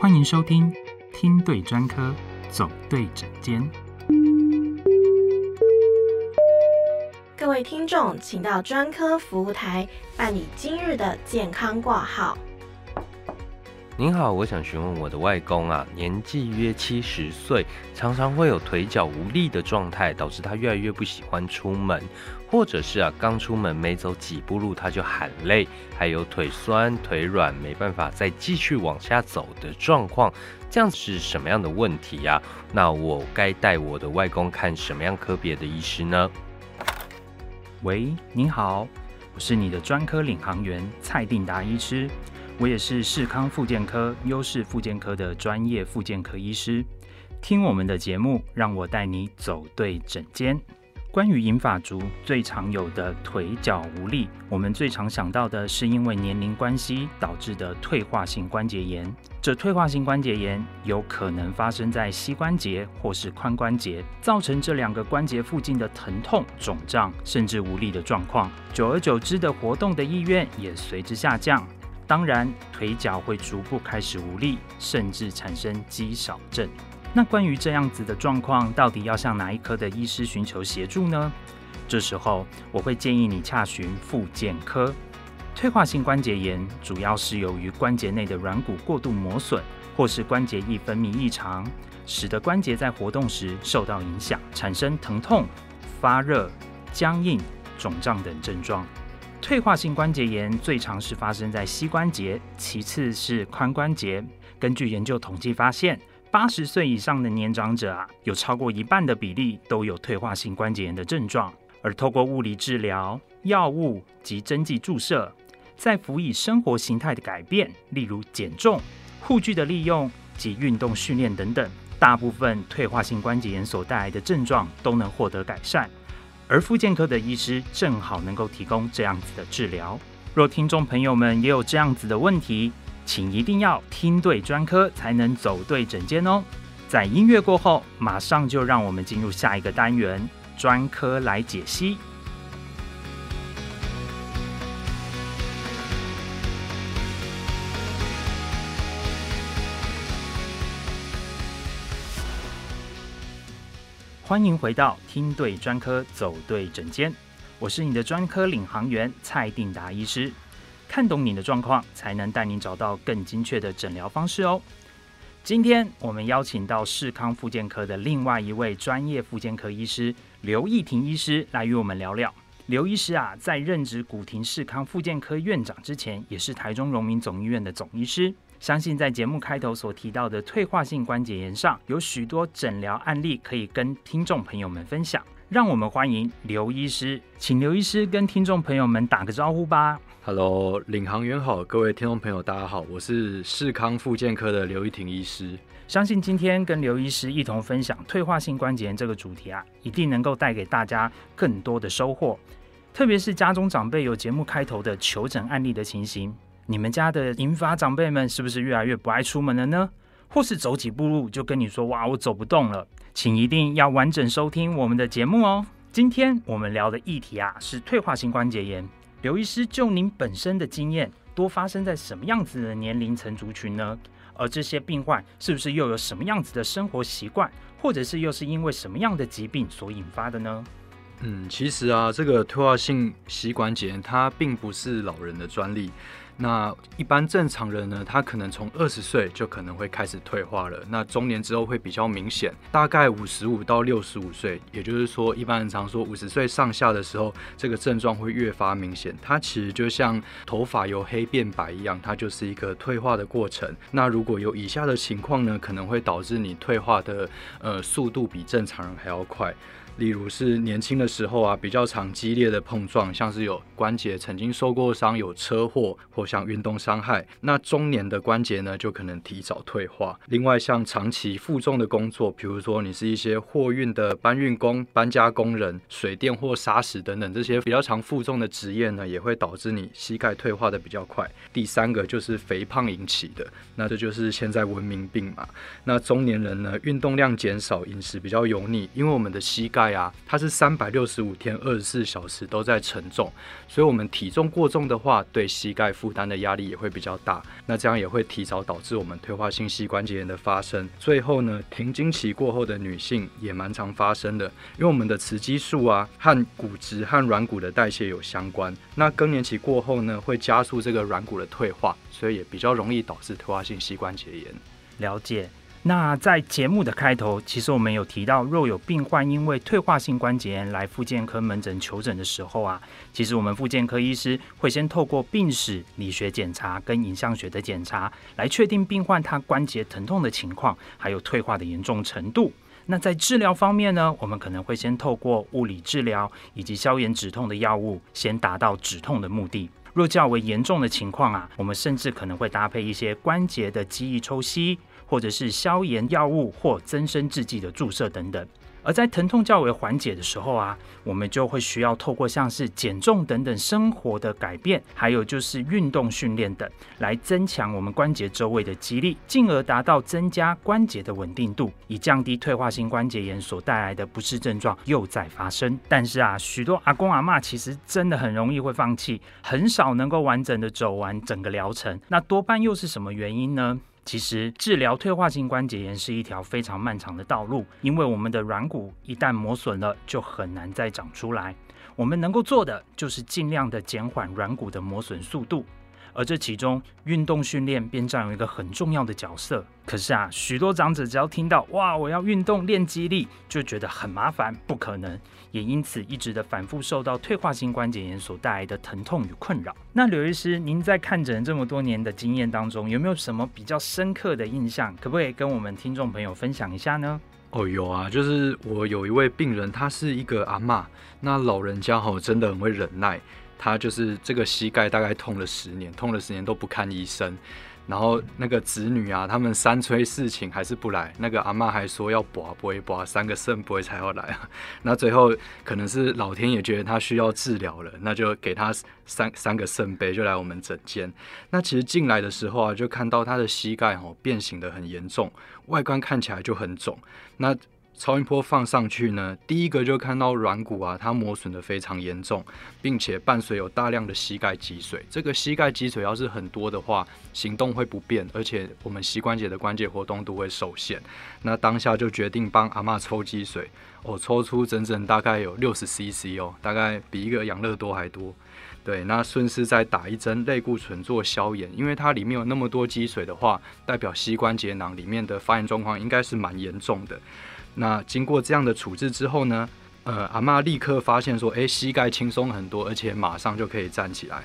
欢迎收听听对专科，走对诊间。各位听众，请到专科服务台办理今日的健康挂号。您好，我想询问我的外公啊，年纪约七十岁，常常会有腿脚无力的状态，导致他越来越不喜欢出门，或者是啊，刚出门没走几步路他就喊累，还有腿酸腿软，没办法再继续往下走的状况，这样是什么样的问题呀？那我该带我的外公看什么样科别的医师呢？喂，您好，我是你的专科领航员蔡定达医师。我也是视康复健科优势复健科的专业复健科医师，听我们的节目，让我带你走对诊间。关于银发族最常有的腿脚无力，我们最常想到的是因为年龄关系导致的退化性关节炎。这退化性关节炎有可能发生在膝关节或是髋关节，造成这两个关节附近的疼痛、肿胀，甚至无力的状况。久而久之的活动的意愿也随之下降。当然，腿脚会逐步开始无力，甚至产生肌少症。那关于这样子的状况，到底要向哪一科的医师寻求协助呢？这时候，我会建议你洽询复健科。退化性关节炎主要是由于关节内的软骨过度磨损，或是关节液分泌异常，使得关节在活动时受到影响，产生疼痛、发热、僵硬、肿胀等症状。退化性关节炎最常是发生在膝关节，其次是髋关节。根据研究统计发现，八十岁以上的年长者啊，有超过一半的比例都有退化性关节炎的症状。而透过物理治疗、药物及针剂注射，再辅以生活形态的改变，例如减重、护具的利用及运动训练等等，大部分退化性关节炎所带来的症状都能获得改善。而复健科的医师正好能够提供这样子的治疗。若听众朋友们也有这样子的问题，请一定要听对专科，才能走对诊间哦。在音乐过后，马上就让我们进入下一个单元——专科来解析。欢迎回到听对专科走对诊间，我是你的专科领航员蔡定达医师。看懂你的状况，才能带你找到更精确的诊疗方式哦。今天我们邀请到视康复健科的另外一位专业复健科医师刘义婷医师来与我们聊聊。刘医师啊，在任职古亭视康复健科院长之前，也是台中荣民总医院的总医师。相信在节目开头所提到的退化性关节炎上，有许多诊疗案例可以跟听众朋友们分享。让我们欢迎刘医师，请刘医师跟听众朋友们打个招呼吧。Hello，领航员好，各位听众朋友大家好，我是世康复健科的刘一婷医师。相信今天跟刘医师一同分享退化性关节炎这个主题啊，一定能够带给大家更多的收获。特别是家中长辈有节目开头的求诊案例的情形。你们家的银发长辈们是不是越来越不爱出门了呢？或是走几步路就跟你说：“哇，我走不动了。”请一定要完整收听我们的节目哦。今天我们聊的议题啊是退化性关节炎。刘医师，就您本身的经验，多发生在什么样子的年龄层族群呢？而这些病患是不是又有什么样子的生活习惯，或者是又是因为什么样的疾病所引发的呢？嗯，其实啊，这个退化性膝关节炎它并不是老人的专利。那一般正常人呢，他可能从二十岁就可能会开始退化了。那中年之后会比较明显，大概五十五到六十五岁，也就是说，一般人常说五十岁上下的时候，这个症状会越发明显。它其实就像头发由黑变白一样，它就是一个退化的过程。那如果有以下的情况呢，可能会导致你退化的呃速度比正常人还要快。例如是年轻的时候啊，比较常激烈的碰撞，像是有关节曾经受过伤、有车祸或像运动伤害。那中年的关节呢，就可能提早退化。另外，像长期负重的工作，比如说你是一些货运的搬运工、搬家工人、水电或砂石等等这些比较常负重的职业呢，也会导致你膝盖退化的比较快。第三个就是肥胖引起的，那这就是现在文明病嘛。那中年人呢，运动量减少，饮食比较油腻，因为我们的膝盖。盖啊，它是三百六十五天二十四小时都在承重，所以我们体重过重的话，对膝盖负担的压力也会比较大，那这样也会提早导致我们退化性膝关节炎的发生。最后呢，停经期过后的女性也蛮常发生的，因为我们的雌激素啊和骨质和软骨的代谢有相关，那更年期过后呢，会加速这个软骨的退化，所以也比较容易导致退化性膝关节炎。了解。那在节目的开头，其实我们有提到，若有病患因为退化性关节炎来复健科门诊求诊的时候啊，其实我们复健科医师会先透过病史、理学检查跟影像学的检查，来确定病患他关节疼痛的情况，还有退化的严重程度。那在治疗方面呢，我们可能会先透过物理治疗以及消炎止痛的药物，先达到止痛的目的。若较为严重的情况啊，我们甚至可能会搭配一些关节的记忆抽吸。或者是消炎药物或增生制剂的注射等等，而在疼痛较为缓解的时候啊，我们就会需要透过像是减重等等生活的改变，还有就是运动训练等，来增强我们关节周围的肌力，进而达到增加关节的稳定度，以降低退化性关节炎所带来的不适症状又再发生。但是啊，许多阿公阿妈其实真的很容易会放弃，很少能够完整的走完整个疗程。那多半又是什么原因呢？其实治疗退化性关节炎是一条非常漫长的道路，因为我们的软骨一旦磨损了，就很难再长出来。我们能够做的就是尽量的减缓软骨的磨损速度。而这其中，运动训练便占有一个很重要的角色。可是啊，许多长者只要听到“哇，我要运动练肌力”，就觉得很麻烦，不可能，也因此一直的反复受到退化性关节炎所带来的疼痛与困扰。那刘医师，您在看诊这么多年的经验当中，有没有什么比较深刻的印象？可不可以跟我们听众朋友分享一下呢？哦，有啊，就是我有一位病人，他是一个阿妈，那老人家吼真的很会忍耐。他就是这个膝盖大概痛了十年，痛了十年都不看医生，然后那个子女啊，他们三催四请还是不来，那个阿妈还说要拔不会拔，三个肾不才要来啊，那最后可能是老天也觉得他需要治疗了，那就给他三三个肾杯就来我们诊间。那其实进来的时候啊，就看到他的膝盖哦变形的很严重，外观看起来就很肿，那。超音波放上去呢，第一个就看到软骨啊，它磨损的非常严重，并且伴随有大量的膝盖积水。这个膝盖积水要是很多的话，行动会不便，而且我们膝关节的关节活动度会受限。那当下就决定帮阿妈抽积水，我抽出整整大概有六十 CC 哦，大概比一个养乐多还多。对，那顺势再打一针类固醇做消炎，因为它里面有那么多积水的话，代表膝关节囊里面的发炎状况应该是蛮严重的。那经过这样的处置之后呢，呃，阿妈立刻发现说，哎，膝盖轻松很多，而且马上就可以站起来。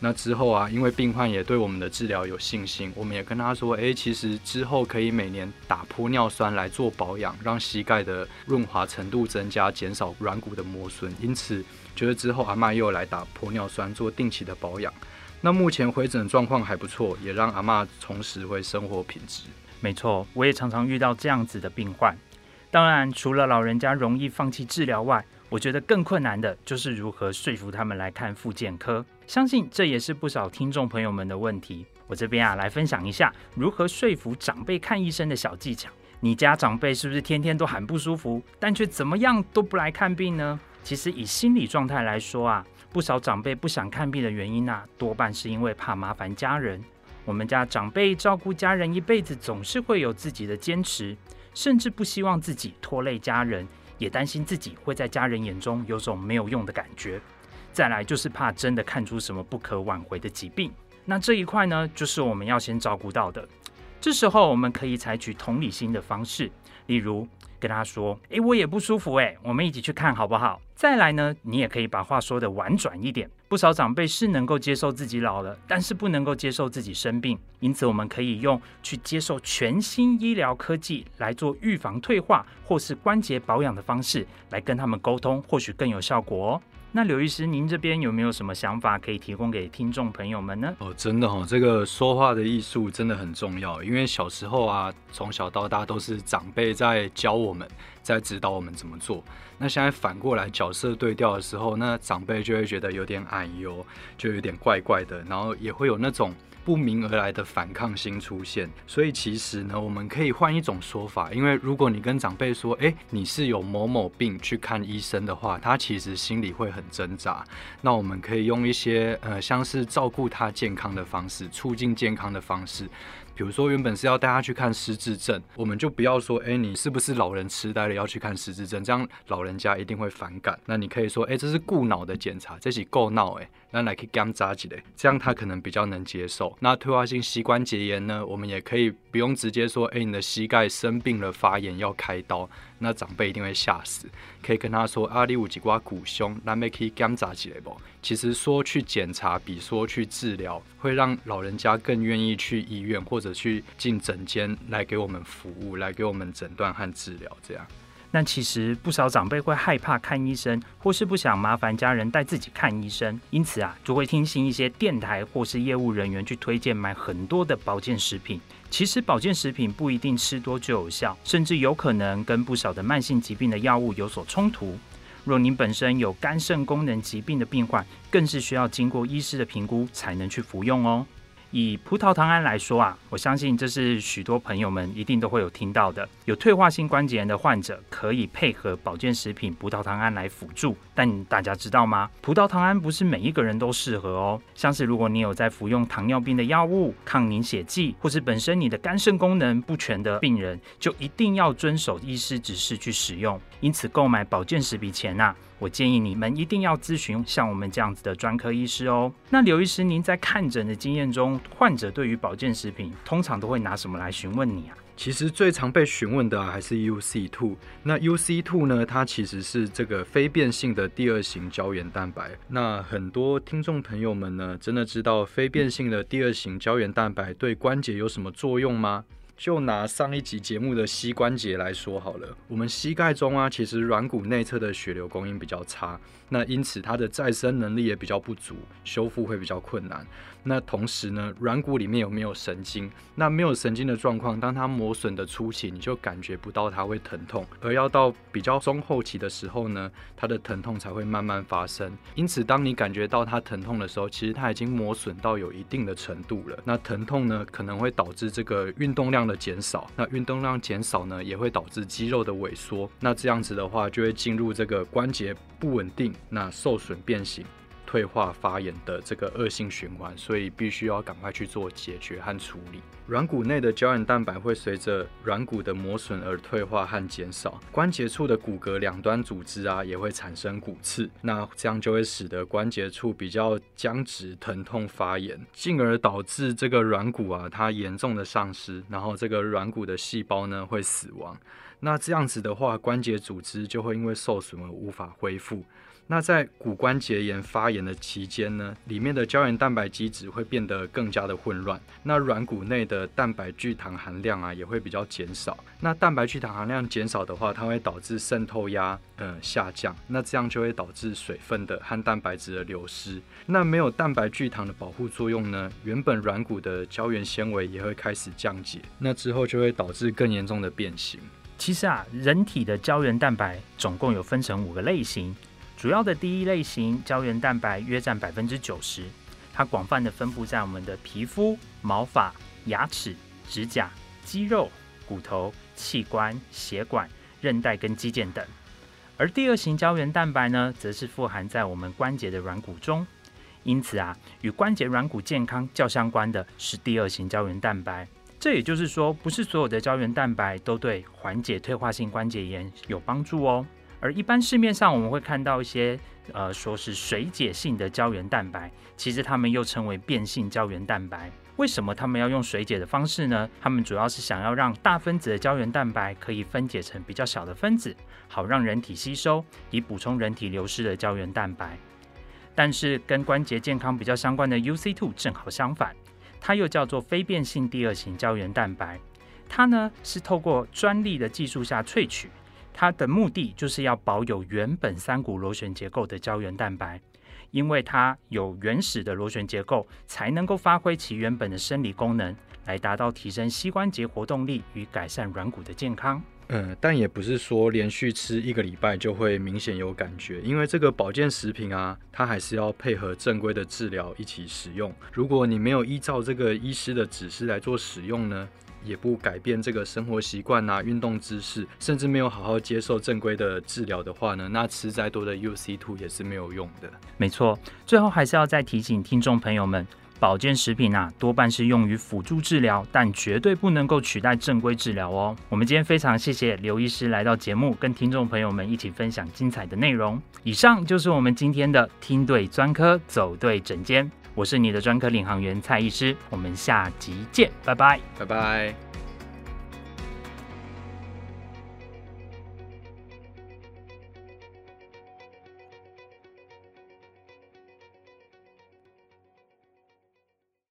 那之后啊，因为病患也对我们的治疗有信心，我们也跟他说，哎，其实之后可以每年打玻尿酸来做保养，让膝盖的润滑程度增加，减少软骨的磨损。因此，觉得之后阿妈又来打玻尿酸做定期的保养。那目前回诊状况还不错，也让阿妈重拾回生活品质。没错，我也常常遇到这样子的病患。当然，除了老人家容易放弃治疗外，我觉得更困难的就是如何说服他们来看复健科。相信这也是不少听众朋友们的问题。我这边啊，来分享一下如何说服长辈看医生的小技巧。你家长辈是不是天天都很不舒服，但却怎么样都不来看病呢？其实以心理状态来说啊，不少长辈不想看病的原因啊，多半是因为怕麻烦家人。我们家长辈照顾家人一辈子，总是会有自己的坚持。甚至不希望自己拖累家人，也担心自己会在家人眼中有种没有用的感觉。再来就是怕真的看出什么不可挽回的疾病。那这一块呢，就是我们要先照顾到的。这时候我们可以采取同理心的方式，例如。跟他说：“诶，我也不舒服，诶，我们一起去看好不好？”再来呢，你也可以把话说的婉转一点。不少长辈是能够接受自己老了，但是不能够接受自己生病，因此我们可以用去接受全新医疗科技来做预防退化或是关节保养的方式来跟他们沟通，或许更有效果哦。那刘医师，您这边有没有什么想法可以提供给听众朋友们呢？哦，真的哦，这个说话的艺术真的很重要，因为小时候啊，从小到大都是长辈在教我们，在指导我们怎么做。那现在反过来角色对调的时候，那长辈就会觉得有点矮哟，就有点怪怪的，然后也会有那种。不明而来的反抗心出现，所以其实呢，我们可以换一种说法，因为如果你跟长辈说，诶，你是有某某病去看医生的话，他其实心里会很挣扎。那我们可以用一些呃，像是照顾他健康的方式，促进健康的方式。比如说，原本是要带他去看失智症，我们就不要说，哎，你是不是老人痴呆了要去看失智症？这样老人家一定会反感。那你可以说，哎，这是故脑的检查，这是够闹哎，那来可以干扎起来，这样他可能比较能接受。那退化性膝关节炎呢，我们也可以不用直接说，哎，你的膝盖生病了发炎要开刀。那长辈一定会吓死，可以跟他说阿里五几瓜骨胸，那可以检查起来不？其实说去检查比说去治疗，会让老人家更愿意去医院或者去进诊间来给我们服务，来给我们诊断和治疗，这样。那其实不少长辈会害怕看医生，或是不想麻烦家人带自己看医生，因此啊，就会听信一些电台或是业务人员去推荐买很多的保健食品。其实保健食品不一定吃多就有效，甚至有可能跟不少的慢性疾病的药物有所冲突。若您本身有肝肾功能疾病的病患，更是需要经过医师的评估才能去服用哦。以葡萄糖胺来说啊，我相信这是许多朋友们一定都会有听到的。有退化性关节炎的患者可以配合保健食品葡萄糖胺来辅助，但大家知道吗？葡萄糖胺不是每一个人都适合哦。像是如果你有在服用糖尿病的药物、抗凝血剂，或是本身你的肝肾功能不全的病人，就一定要遵守医师指示去使用。因此，购买保健食品前呐。我建议你们一定要咨询像我们这样子的专科医师哦。那刘医师，您在看诊的经验中，患者对于保健食品通常都会拿什么来询问你啊？其实最常被询问的还是 UC two。那 UC two 呢？它其实是这个非变性的第二型胶原蛋白。那很多听众朋友们呢，真的知道非变性的第二型胶原蛋白对关节有什么作用吗？就拿上一集节目的膝关节来说好了，我们膝盖中啊，其实软骨内侧的血流供应比较差，那因此它的再生能力也比较不足，修复会比较困难。那同时呢，软骨里面有没有神经？那没有神经的状况，当它磨损的初期，你就感觉不到它会疼痛，而要到比较中后期的时候呢，它的疼痛才会慢慢发生。因此，当你感觉到它疼痛的时候，其实它已经磨损到有一定的程度了。那疼痛呢，可能会导致这个运动量的减少。那运动量减少呢，也会导致肌肉的萎缩。那这样子的话，就会进入这个关节不稳定，那受损变形。退化发炎的这个恶性循环，所以必须要赶快去做解决和处理。软骨内的胶原蛋白会随着软骨的磨损而退化和减少，关节处的骨骼两端组织啊也会产生骨刺，那这样就会使得关节处比较僵直、疼痛、发炎，进而导致这个软骨啊它严重的丧失，然后这个软骨的细胞呢会死亡。那这样子的话，关节组织就会因为受损而无法恢复。那在骨关节炎发炎的期间呢，里面的胶原蛋白基质会变得更加的混乱，那软骨内的蛋白聚糖含量啊也会比较减少。那蛋白聚糖含量减少的话，它会导致渗透压呃下降，那这样就会导致水分的和蛋白质的流失。那没有蛋白聚糖的保护作用呢，原本软骨的胶原纤维也会开始降解，那之后就会导致更严重的变形。其实啊，人体的胶原蛋白总共有分成五个类型。主要的第一类型胶原蛋白约占百分之九十，它广泛的分布在我们的皮肤、毛发、牙齿、指甲、肌肉、骨头、器官、血管、韧带跟肌腱等。而第二型胶原蛋白呢，则是富含在我们关节的软骨中。因此啊，与关节软骨健康较相关的是第二型胶原蛋白。这也就是说，不是所有的胶原蛋白都对缓解退化性关节炎有帮助哦。而一般市面上我们会看到一些，呃，说是水解性的胶原蛋白，其实它们又称为变性胶原蛋白。为什么他们要用水解的方式呢？他们主要是想要让大分子的胶原蛋白可以分解成比较小的分子，好让人体吸收，以补充人体流失的胶原蛋白。但是跟关节健康比较相关的 UC two 正好相反，它又叫做非变性第二型胶原蛋白。它呢是透过专利的技术下萃取。它的目的就是要保有原本三股螺旋结构的胶原蛋白，因为它有原始的螺旋结构，才能够发挥其原本的生理功能，来达到提升膝关节活动力与改善软骨的健康。嗯，但也不是说连续吃一个礼拜就会明显有感觉，因为这个保健食品啊，它还是要配合正规的治疗一起使用。如果你没有依照这个医师的指示来做使用呢，也不改变这个生活习惯啊、运动姿势，甚至没有好好接受正规的治疗的话呢，那吃再多的 UC Two 也是没有用的。没错，最后还是要再提醒听众朋友们。保健食品啊，多半是用于辅助治疗，但绝对不能够取代正规治疗哦。我们今天非常谢谢刘医师来到节目，跟听众朋友们一起分享精彩的内容。以上就是我们今天的听对专科，走对诊间。我是你的专科领航员蔡医师，我们下集见，拜拜，拜拜。